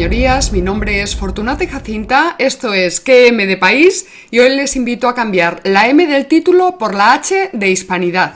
Señorías. Mi nombre es Fortunata Jacinta. Esto es QM de País y hoy les invito a cambiar la M del título por la H de Hispanidad.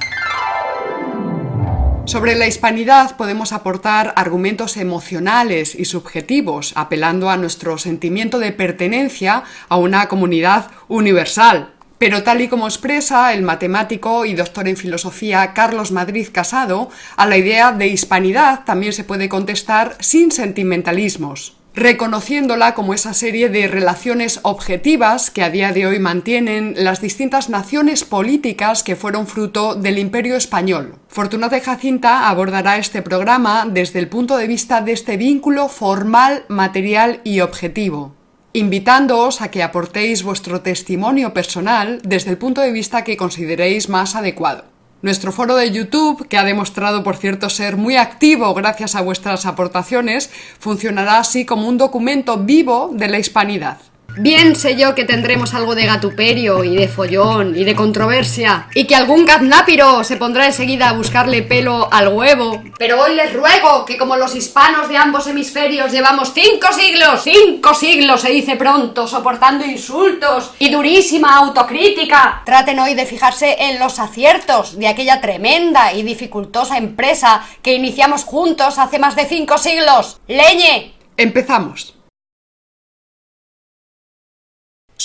Sobre la hispanidad podemos aportar argumentos emocionales y subjetivos, apelando a nuestro sentimiento de pertenencia a una comunidad universal, pero tal y como expresa el matemático y doctor en filosofía Carlos Madrid Casado, a la idea de hispanidad también se puede contestar sin sentimentalismos reconociéndola como esa serie de relaciones objetivas que a día de hoy mantienen las distintas naciones políticas que fueron fruto del Imperio Español. Fortunata Jacinta abordará este programa desde el punto de vista de este vínculo formal, material y objetivo invitándoos a que aportéis vuestro testimonio personal desde el punto de vista que consideréis más adecuado. Nuestro foro de YouTube, que ha demostrado por cierto ser muy activo gracias a vuestras aportaciones, funcionará así como un documento vivo de la hispanidad. Bien sé yo que tendremos algo de gatuperio y de follón y de controversia y que algún gaznápiro se pondrá enseguida a buscarle pelo al huevo. Pero hoy les ruego que como los hispanos de ambos hemisferios llevamos cinco siglos, cinco siglos se dice pronto, soportando insultos y durísima autocrítica, traten hoy de fijarse en los aciertos de aquella tremenda y dificultosa empresa que iniciamos juntos hace más de cinco siglos. ¡Leñe! Empezamos.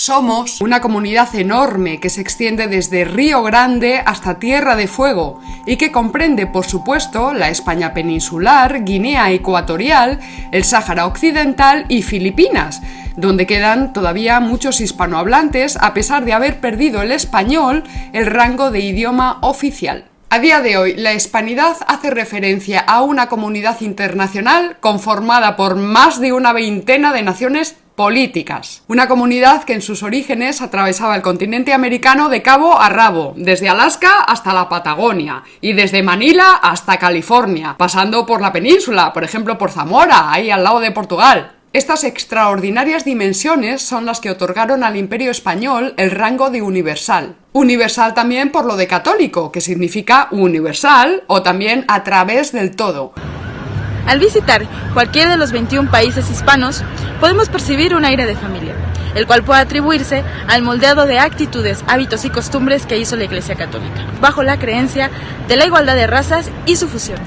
Somos una comunidad enorme que se extiende desde Río Grande hasta Tierra de Fuego y que comprende, por supuesto, la España peninsular, Guinea Ecuatorial, el Sáhara Occidental y Filipinas, donde quedan todavía muchos hispanohablantes a pesar de haber perdido el español el rango de idioma oficial. A día de hoy, la hispanidad hace referencia a una comunidad internacional conformada por más de una veintena de naciones políticas. Una comunidad que en sus orígenes atravesaba el continente americano de cabo a rabo, desde Alaska hasta la Patagonia y desde Manila hasta California, pasando por la península, por ejemplo por Zamora, ahí al lado de Portugal. Estas extraordinarias dimensiones son las que otorgaron al imperio español el rango de universal. Universal también por lo de católico, que significa universal o también a través del todo. Al visitar cualquiera de los 21 países hispanos, podemos percibir un aire de familia, el cual puede atribuirse al moldeado de actitudes, hábitos y costumbres que hizo la Iglesia Católica, bajo la creencia de la igualdad de razas y su fusión.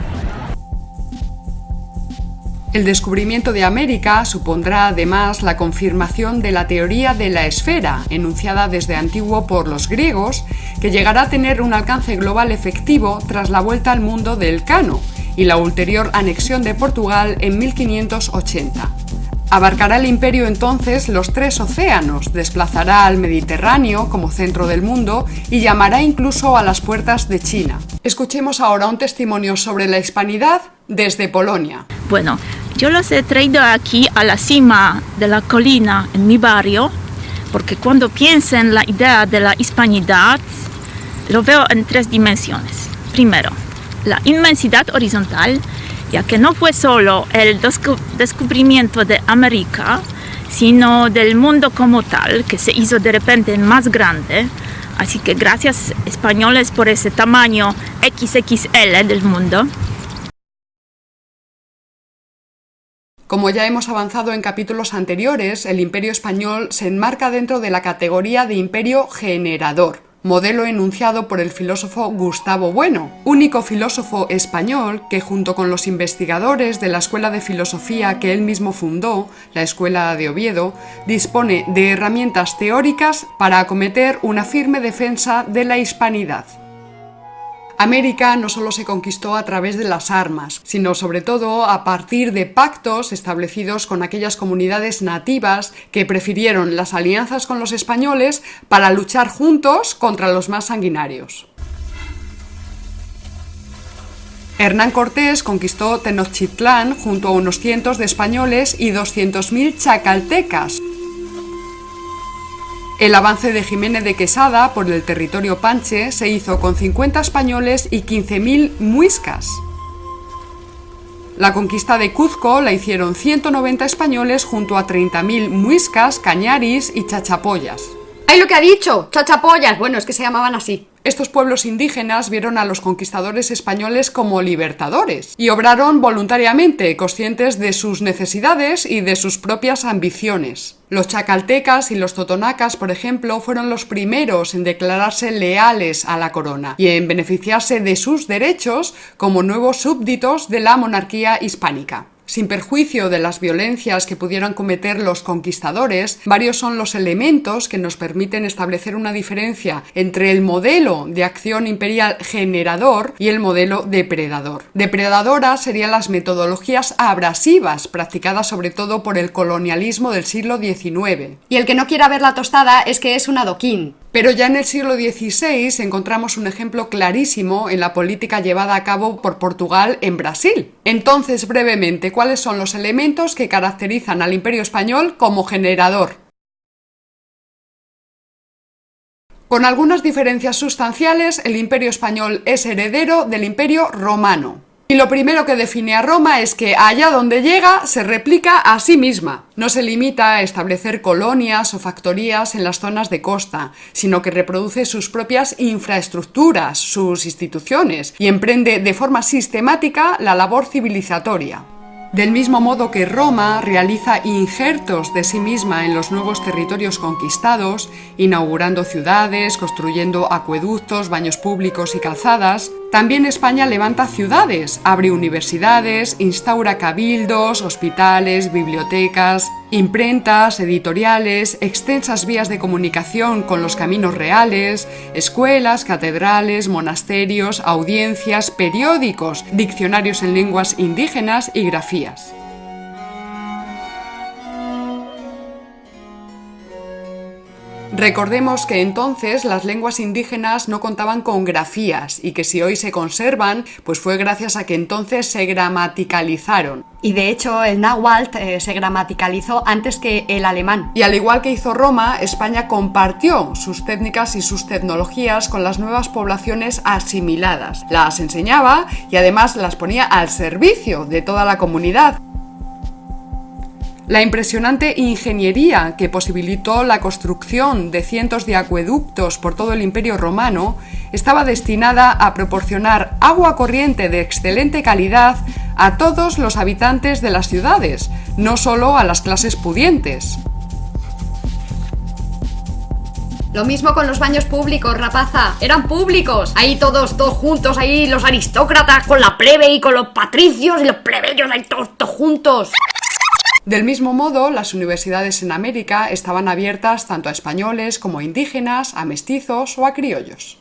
El descubrimiento de América supondrá además la confirmación de la teoría de la esfera, enunciada desde antiguo por los griegos, que llegará a tener un alcance global efectivo tras la vuelta al mundo del Cano, y la ulterior anexión de Portugal en 1580. Abarcará el imperio entonces los tres océanos, desplazará al Mediterráneo como centro del mundo y llamará incluso a las puertas de China. Escuchemos ahora un testimonio sobre la hispanidad desde Polonia. Bueno, yo los he traído aquí a la cima de la colina en mi barrio, porque cuando pienso en la idea de la hispanidad, lo veo en tres dimensiones. Primero, la inmensidad horizontal, ya que no fue solo el descubrimiento de América, sino del mundo como tal, que se hizo de repente más grande. Así que gracias españoles por ese tamaño XXL del mundo. Como ya hemos avanzado en capítulos anteriores, el imperio español se enmarca dentro de la categoría de imperio generador modelo enunciado por el filósofo Gustavo Bueno, único filósofo español que junto con los investigadores de la Escuela de Filosofía que él mismo fundó, la Escuela de Oviedo, dispone de herramientas teóricas para acometer una firme defensa de la hispanidad. América no solo se conquistó a través de las armas, sino sobre todo a partir de pactos establecidos con aquellas comunidades nativas que prefirieron las alianzas con los españoles para luchar juntos contra los más sanguinarios. Hernán Cortés conquistó Tenochtitlán junto a unos cientos de españoles y 200.000 chacaltecas, el avance de Jiménez de Quesada por el territorio panche se hizo con 50 españoles y 15.000 muiscas. La conquista de Cuzco la hicieron 190 españoles junto a 30.000 muiscas, cañaris y chachapoyas. ¡Ay, lo que ha dicho! ¡Chachapollas! Bueno, es que se llamaban así. Estos pueblos indígenas vieron a los conquistadores españoles como libertadores y obraron voluntariamente, conscientes de sus necesidades y de sus propias ambiciones. Los chacaltecas y los totonacas, por ejemplo, fueron los primeros en declararse leales a la corona y en beneficiarse de sus derechos como nuevos súbditos de la monarquía hispánica. Sin perjuicio de las violencias que pudieran cometer los conquistadores, varios son los elementos que nos permiten establecer una diferencia entre el modelo de acción imperial generador y el modelo depredador. Depredadoras serían las metodologías abrasivas practicadas sobre todo por el colonialismo del siglo XIX. Y el que no quiera ver la tostada es que es un adoquín. Pero ya en el siglo XVI encontramos un ejemplo clarísimo en la política llevada a cabo por Portugal en Brasil. Entonces, brevemente, ¿cuáles son los elementos que caracterizan al imperio español como generador? Con algunas diferencias sustanciales, el imperio español es heredero del imperio romano. Y lo primero que define a Roma es que allá donde llega se replica a sí misma. No se limita a establecer colonias o factorías en las zonas de costa, sino que reproduce sus propias infraestructuras, sus instituciones, y emprende de forma sistemática la labor civilizatoria. Del mismo modo que Roma realiza injertos de sí misma en los nuevos territorios conquistados, inaugurando ciudades, construyendo acueductos, baños públicos y calzadas, también España levanta ciudades, abre universidades, instaura cabildos, hospitales, bibliotecas, imprentas, editoriales, extensas vías de comunicación con los caminos reales, escuelas, catedrales, monasterios, audiencias, periódicos, diccionarios en lenguas indígenas y grafías. Recordemos que entonces las lenguas indígenas no contaban con grafías y que si hoy se conservan, pues fue gracias a que entonces se gramaticalizaron. Y de hecho el náhuatl eh, se gramaticalizó antes que el alemán. Y al igual que hizo Roma, España compartió sus técnicas y sus tecnologías con las nuevas poblaciones asimiladas. Las enseñaba y además las ponía al servicio de toda la comunidad. La impresionante ingeniería que posibilitó la construcción de cientos de acueductos por todo el imperio romano estaba destinada a proporcionar agua corriente de excelente calidad a todos los habitantes de las ciudades, no solo a las clases pudientes. Lo mismo con los baños públicos, rapaza. Eran públicos. Ahí todos, todos juntos, ahí los aristócratas con la plebe y con los patricios y los plebeyos ahí todos, todos juntos. Del mismo modo, las universidades en América estaban abiertas tanto a españoles como a indígenas, a mestizos o a criollos.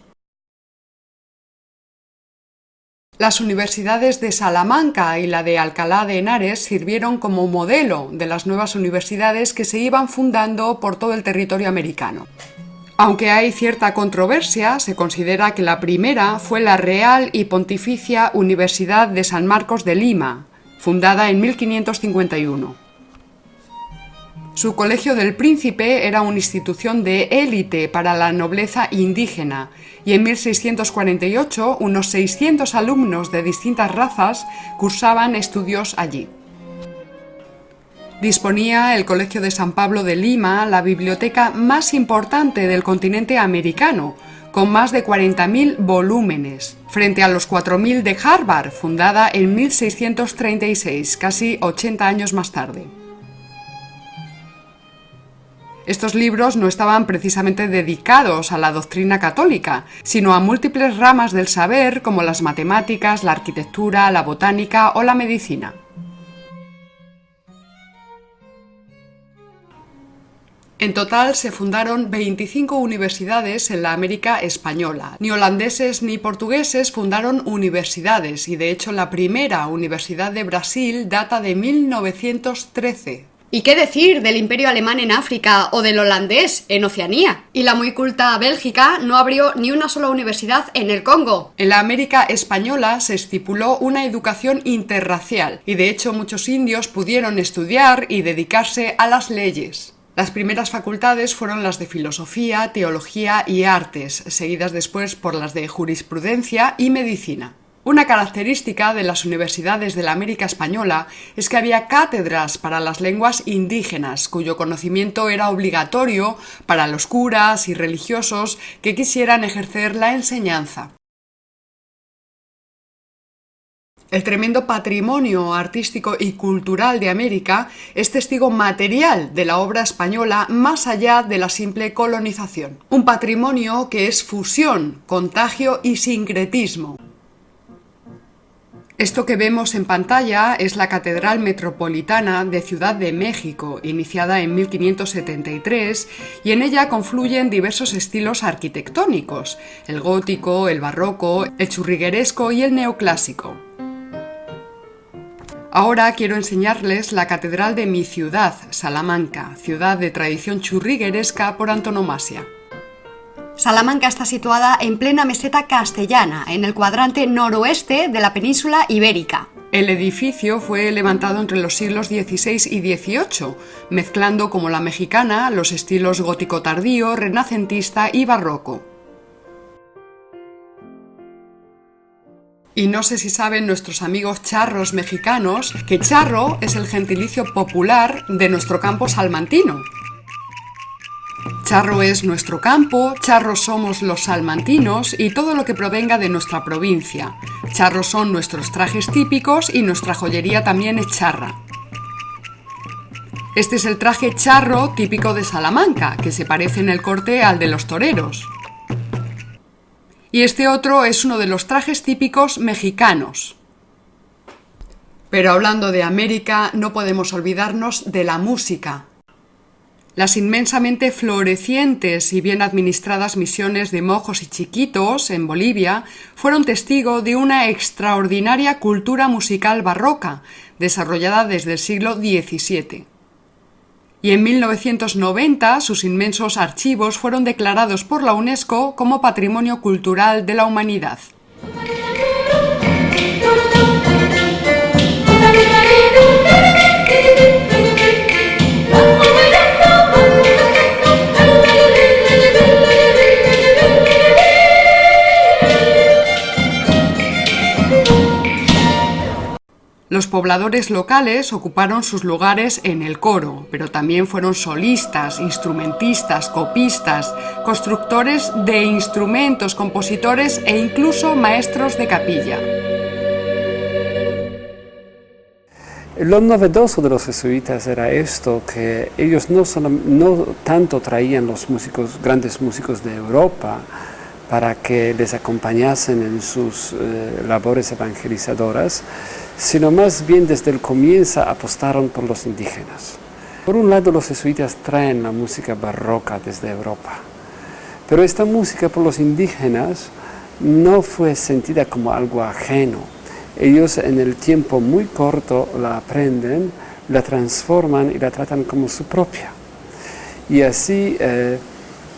Las universidades de Salamanca y la de Alcalá de Henares sirvieron como modelo de las nuevas universidades que se iban fundando por todo el territorio americano. Aunque hay cierta controversia, se considera que la primera fue la Real y Pontificia Universidad de San Marcos de Lima, fundada en 1551. Su Colegio del Príncipe era una institución de élite para la nobleza indígena y en 1648 unos 600 alumnos de distintas razas cursaban estudios allí. Disponía el Colegio de San Pablo de Lima la biblioteca más importante del continente americano, con más de 40.000 volúmenes, frente a los 4.000 de Harvard, fundada en 1636, casi 80 años más tarde. Estos libros no estaban precisamente dedicados a la doctrina católica, sino a múltiples ramas del saber como las matemáticas, la arquitectura, la botánica o la medicina. En total se fundaron 25 universidades en la América española. Ni holandeses ni portugueses fundaron universidades y de hecho la primera universidad de Brasil data de 1913. ¿Y qué decir del imperio alemán en África o del holandés en Oceanía? Y la muy culta Bélgica no abrió ni una sola universidad en el Congo. En la América española se estipuló una educación interracial y de hecho muchos indios pudieron estudiar y dedicarse a las leyes. Las primeras facultades fueron las de filosofía, teología y artes, seguidas después por las de jurisprudencia y medicina. Una característica de las universidades de la América Española es que había cátedras para las lenguas indígenas, cuyo conocimiento era obligatorio para los curas y religiosos que quisieran ejercer la enseñanza. El tremendo patrimonio artístico y cultural de América es testigo material de la obra española más allá de la simple colonización. Un patrimonio que es fusión, contagio y sincretismo. Esto que vemos en pantalla es la Catedral Metropolitana de Ciudad de México, iniciada en 1573, y en ella confluyen diversos estilos arquitectónicos, el gótico, el barroco, el churrigueresco y el neoclásico. Ahora quiero enseñarles la catedral de mi ciudad, Salamanca, ciudad de tradición churrigueresca por antonomasia. Salamanca está situada en plena meseta castellana, en el cuadrante noroeste de la península ibérica. El edificio fue levantado entre los siglos XVI y XVIII, mezclando como la mexicana los estilos gótico tardío, renacentista y barroco. Y no sé si saben nuestros amigos charros mexicanos que charro es el gentilicio popular de nuestro campo salmantino. Charro es nuestro campo, charros somos los salmantinos y todo lo que provenga de nuestra provincia. Charros son nuestros trajes típicos y nuestra joyería también es charra. Este es el traje charro típico de Salamanca, que se parece en el corte al de los toreros. Y este otro es uno de los trajes típicos mexicanos. Pero hablando de América, no podemos olvidarnos de la música, las inmensamente florecientes y bien administradas misiones de mojos y chiquitos en Bolivia fueron testigo de una extraordinaria cultura musical barroca, desarrollada desde el siglo XVII. Y en 1990 sus inmensos archivos fueron declarados por la UNESCO como Patrimonio Cultural de la Humanidad. Los pobladores locales ocuparon sus lugares en el coro, pero también fueron solistas, instrumentistas, copistas, constructores de instrumentos, compositores e incluso maestros de capilla. Lo novedoso de los jesuitas era esto, que ellos no, tanto traían los músicos, grandes músicos de Europa, para que les acompañasen en sus eh, labores evangelizadoras, sino más bien desde el comienzo apostaron por los indígenas. Por un lado los jesuitas traen la música barroca desde Europa, pero esta música por los indígenas no fue sentida como algo ajeno. Ellos en el tiempo muy corto la aprenden, la transforman y la tratan como su propia. Y así eh,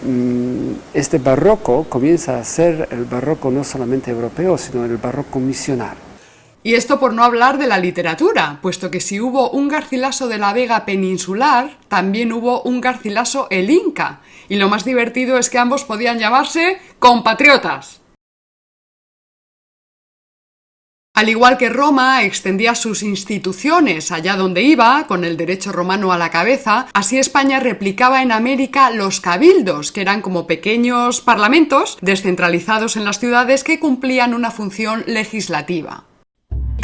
Mm, este barroco comienza a ser el barroco no solamente europeo, sino el barroco misional. Y esto por no hablar de la literatura, puesto que si hubo un Garcilaso de la Vega peninsular, también hubo un Garcilaso el Inca. Y lo más divertido es que ambos podían llamarse compatriotas. Al igual que Roma extendía sus instituciones allá donde iba, con el derecho romano a la cabeza, así España replicaba en América los cabildos, que eran como pequeños parlamentos descentralizados en las ciudades que cumplían una función legislativa.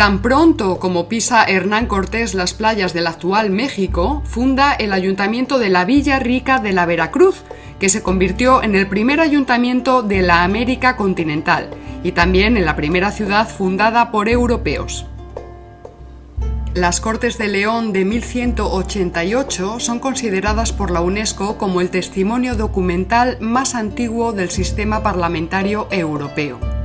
Tan pronto como pisa Hernán Cortés las playas del actual México, funda el Ayuntamiento de la Villa Rica de la Veracruz, que se convirtió en el primer ayuntamiento de la América continental y también en la primera ciudad fundada por europeos. Las Cortes de León de 1188 son consideradas por la UNESCO como el testimonio documental más antiguo del sistema parlamentario europeo.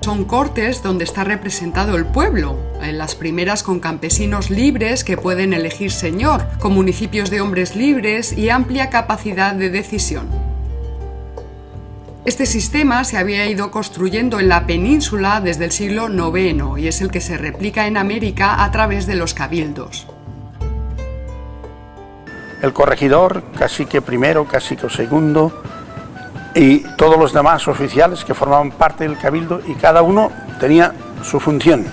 Son cortes donde está representado el pueblo, en las primeras con campesinos libres que pueden elegir señor, con municipios de hombres libres y amplia capacidad de decisión. Este sistema se había ido construyendo en la península desde el siglo IX y es el que se replica en América a través de los cabildos. El corregidor, cacique primero, cacique segundo, y todos los demás oficiales que formaban parte del cabildo y cada uno tenía su función.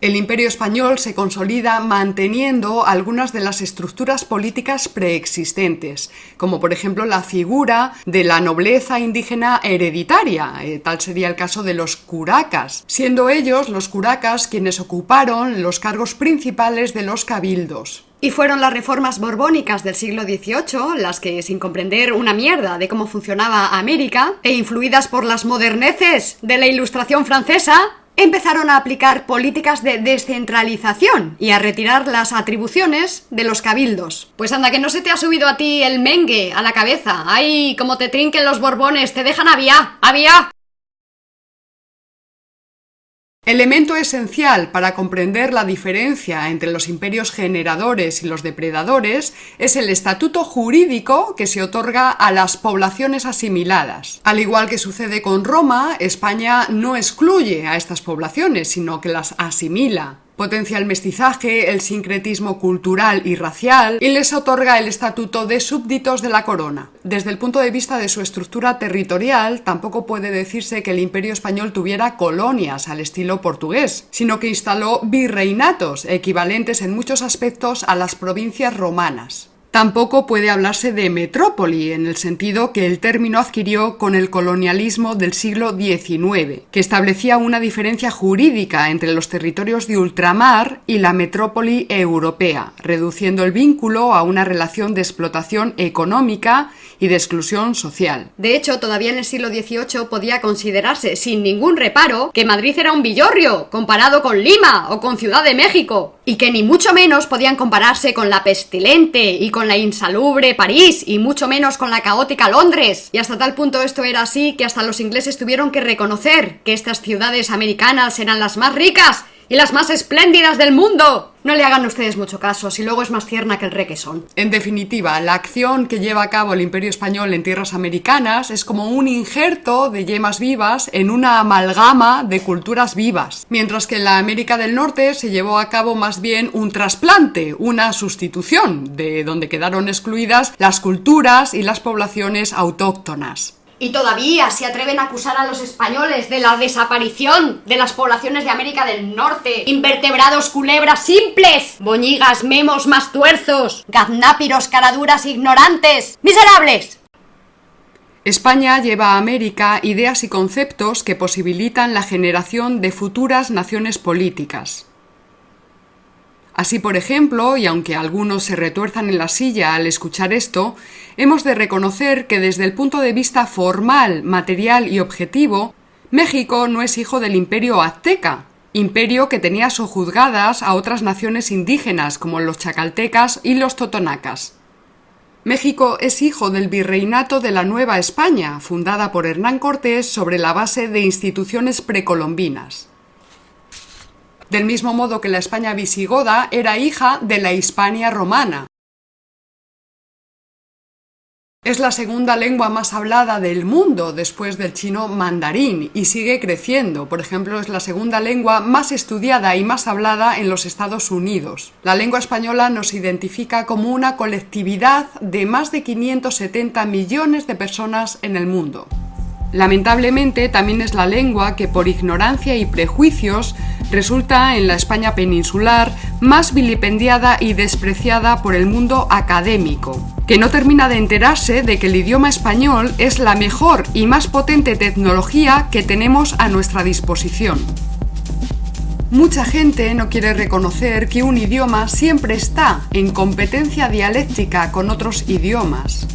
El imperio español se consolida manteniendo algunas de las estructuras políticas preexistentes, como por ejemplo la figura de la nobleza indígena hereditaria, eh, tal sería el caso de los curacas, siendo ellos los curacas quienes ocuparon los cargos principales de los cabildos. Y fueron las reformas borbónicas del siglo XVIII las que, sin comprender una mierda de cómo funcionaba América, e influidas por las moderneces de la Ilustración francesa, empezaron a aplicar políticas de descentralización y a retirar las atribuciones de los cabildos. Pues anda, que no se te ha subido a ti el mengue a la cabeza. ¡Ay, como te trinquen los borbones! ¡Te dejan avía! ¡Avía! Elemento esencial para comprender la diferencia entre los imperios generadores y los depredadores es el estatuto jurídico que se otorga a las poblaciones asimiladas. Al igual que sucede con Roma, España no excluye a estas poblaciones, sino que las asimila potencia el mestizaje, el sincretismo cultural y racial y les otorga el estatuto de súbditos de la corona. Desde el punto de vista de su estructura territorial, tampoco puede decirse que el imperio español tuviera colonias al estilo portugués, sino que instaló virreinatos, equivalentes en muchos aspectos a las provincias romanas. Tampoco puede hablarse de metrópoli en el sentido que el término adquirió con el colonialismo del siglo XIX, que establecía una diferencia jurídica entre los territorios de ultramar y la metrópoli europea, reduciendo el vínculo a una relación de explotación económica y de exclusión social. De hecho, todavía en el siglo XVIII podía considerarse sin ningún reparo que Madrid era un villorrio comparado con Lima o con Ciudad de México, y que ni mucho menos podían compararse con la pestilente y con la insalubre París y mucho menos con la caótica Londres. Y hasta tal punto esto era así que hasta los ingleses tuvieron que reconocer que estas ciudades americanas eran las más ricas y las más espléndidas del mundo. No le hagan ustedes mucho caso, si luego es más tierna que el requesón. En definitiva, la acción que lleva a cabo el Imperio Español en tierras americanas es como un injerto de yemas vivas en una amalgama de culturas vivas, mientras que en la América del Norte se llevó a cabo más bien un trasplante, una sustitución, de donde quedaron excluidas las culturas y las poblaciones autóctonas. Y todavía se atreven a acusar a los españoles de la desaparición de las poblaciones de América del Norte. Invertebrados culebras simples. Boñigas memos más tuerzos. Gaznápiros caraduras ignorantes. ¡Miserables! España lleva a América ideas y conceptos que posibilitan la generación de futuras naciones políticas. Así, por ejemplo, y aunque algunos se retuerzan en la silla al escuchar esto, hemos de reconocer que desde el punto de vista formal, material y objetivo, México no es hijo del imperio azteca, imperio que tenía sojuzgadas a otras naciones indígenas como los chacaltecas y los totonacas. México es hijo del virreinato de la Nueva España, fundada por Hernán Cortés sobre la base de instituciones precolombinas del mismo modo que la España visigoda era hija de la Hispania romana. Es la segunda lengua más hablada del mundo después del chino mandarín y sigue creciendo. Por ejemplo, es la segunda lengua más estudiada y más hablada en los Estados Unidos. La lengua española nos identifica como una colectividad de más de 570 millones de personas en el mundo. Lamentablemente también es la lengua que por ignorancia y prejuicios resulta en la España peninsular más vilipendiada y despreciada por el mundo académico, que no termina de enterarse de que el idioma español es la mejor y más potente tecnología que tenemos a nuestra disposición. Mucha gente no quiere reconocer que un idioma siempre está en competencia dialéctica con otros idiomas.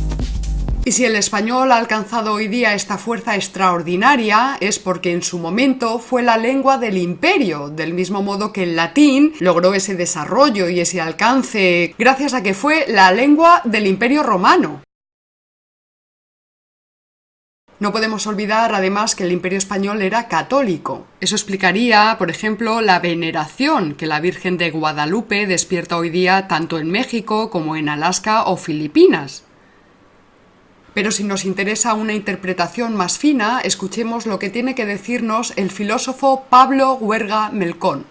Y si el español ha alcanzado hoy día esta fuerza extraordinaria es porque en su momento fue la lengua del imperio, del mismo modo que el latín logró ese desarrollo y ese alcance gracias a que fue la lengua del imperio romano. No podemos olvidar además que el imperio español era católico. Eso explicaría, por ejemplo, la veneración que la Virgen de Guadalupe despierta hoy día tanto en México como en Alaska o Filipinas. Pero si nos interesa una interpretación más fina, escuchemos lo que tiene que decirnos el filósofo Pablo Huerga Melcón.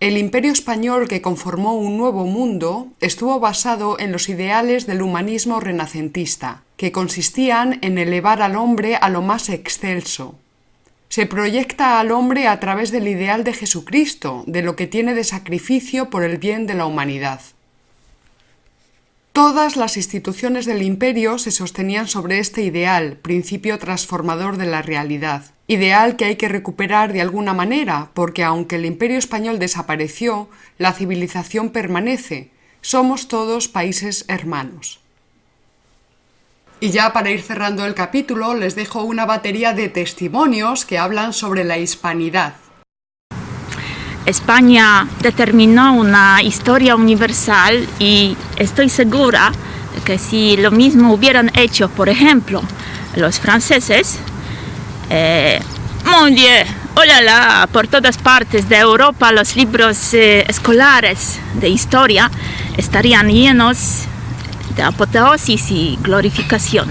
El imperio español que conformó un nuevo mundo estuvo basado en los ideales del humanismo renacentista. que consistían en elevar al hombre a lo más excelso. Se proyecta al hombre a través del ideal de Jesucristo, de lo que tiene de sacrificio por el bien de la humanidad. Todas las instituciones del imperio se sostenían sobre este ideal, principio transformador de la realidad. Ideal que hay que recuperar de alguna manera, porque aunque el imperio español desapareció, la civilización permanece. Somos todos países hermanos. Y ya para ir cerrando el capítulo, les dejo una batería de testimonios que hablan sobre la hispanidad. España determinó una historia universal y estoy segura que si lo mismo hubieran hecho, por ejemplo, los franceses, eh, mon Dieu, hola, por todas partes de Europa los libros eh, escolares de historia estarían llenos de apoteosis y glorificación.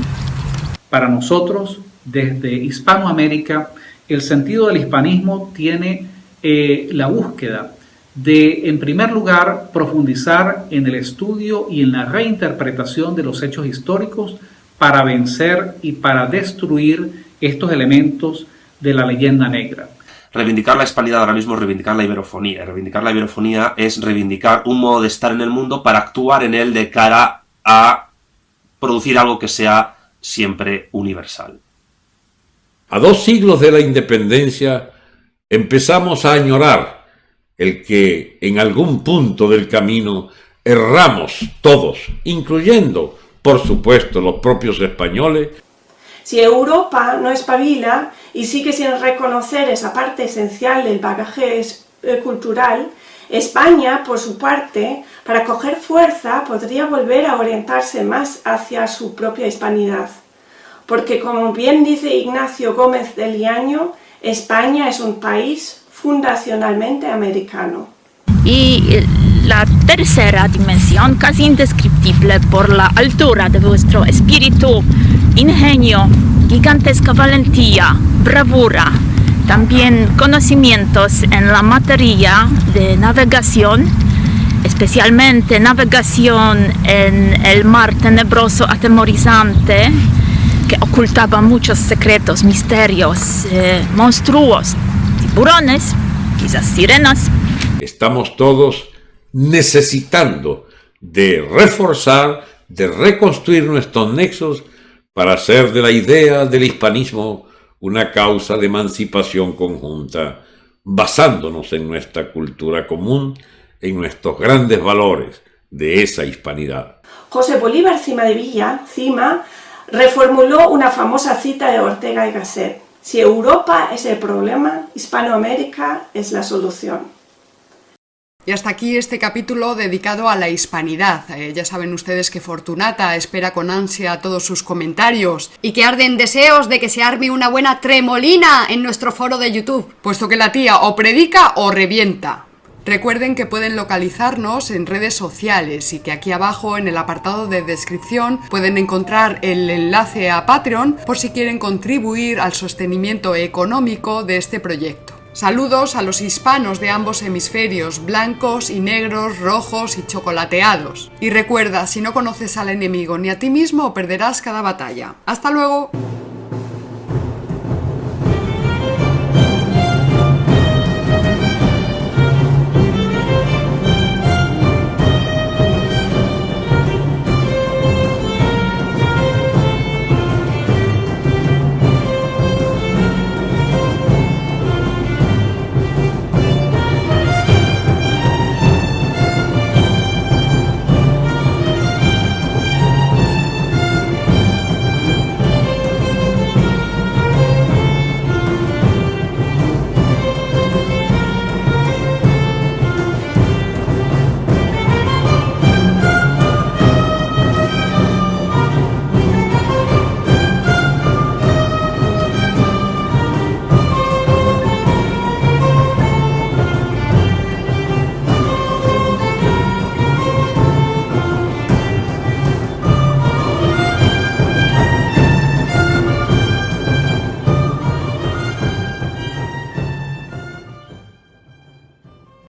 Para nosotros, desde Hispanoamérica, el sentido del hispanismo tiene eh, la búsqueda de, en primer lugar, profundizar en el estudio y en la reinterpretación de los hechos históricos para vencer y para destruir estos elementos de la leyenda negra. Reivindicar la hispanidad ahora mismo es reivindicar la iberofonía. Reivindicar la iberofonía es reivindicar un modo de estar en el mundo para actuar en él de cara a producir algo que sea siempre universal. A dos siglos de la independencia, empezamos a añorar el que en algún punto del camino erramos todos, incluyendo, por supuesto, los propios españoles. Si Europa no espabila y sigue sin reconocer esa parte esencial del bagaje eh, cultural, España, por su parte, para coger fuerza, podría volver a orientarse más hacia su propia hispanidad. Porque, como bien dice Ignacio Gómez de Liaño, España es un país fundacionalmente americano. Y la tercera dimensión, casi indescriptible por la altura de vuestro espíritu, ingenio, gigantesca valentía, bravura, también conocimientos en la materia de navegación, especialmente navegación en el mar tenebroso atemorizante, que ocultaba muchos secretos, misterios, eh, monstruos, tiburones, quizás sirenas. Estamos todos necesitando de reforzar, de reconstruir nuestros nexos para hacer de la idea del hispanismo una causa de emancipación conjunta, basándonos en nuestra cultura común, en nuestros grandes valores de esa hispanidad. José Bolívar Cima de Villa, Cima, reformuló una famosa cita de Ortega y Gasset. Si Europa es el problema, Hispanoamérica es la solución. Y hasta aquí este capítulo dedicado a la hispanidad. Eh, ya saben ustedes que Fortunata espera con ansia todos sus comentarios. Y que arden deseos de que se arme una buena tremolina en nuestro foro de YouTube. Puesto que la tía o predica o revienta. Recuerden que pueden localizarnos en redes sociales y que aquí abajo en el apartado de descripción pueden encontrar el enlace a Patreon por si quieren contribuir al sostenimiento económico de este proyecto. Saludos a los hispanos de ambos hemisferios, blancos y negros, rojos y chocolateados. Y recuerda, si no conoces al enemigo ni a ti mismo, perderás cada batalla. ¡Hasta luego!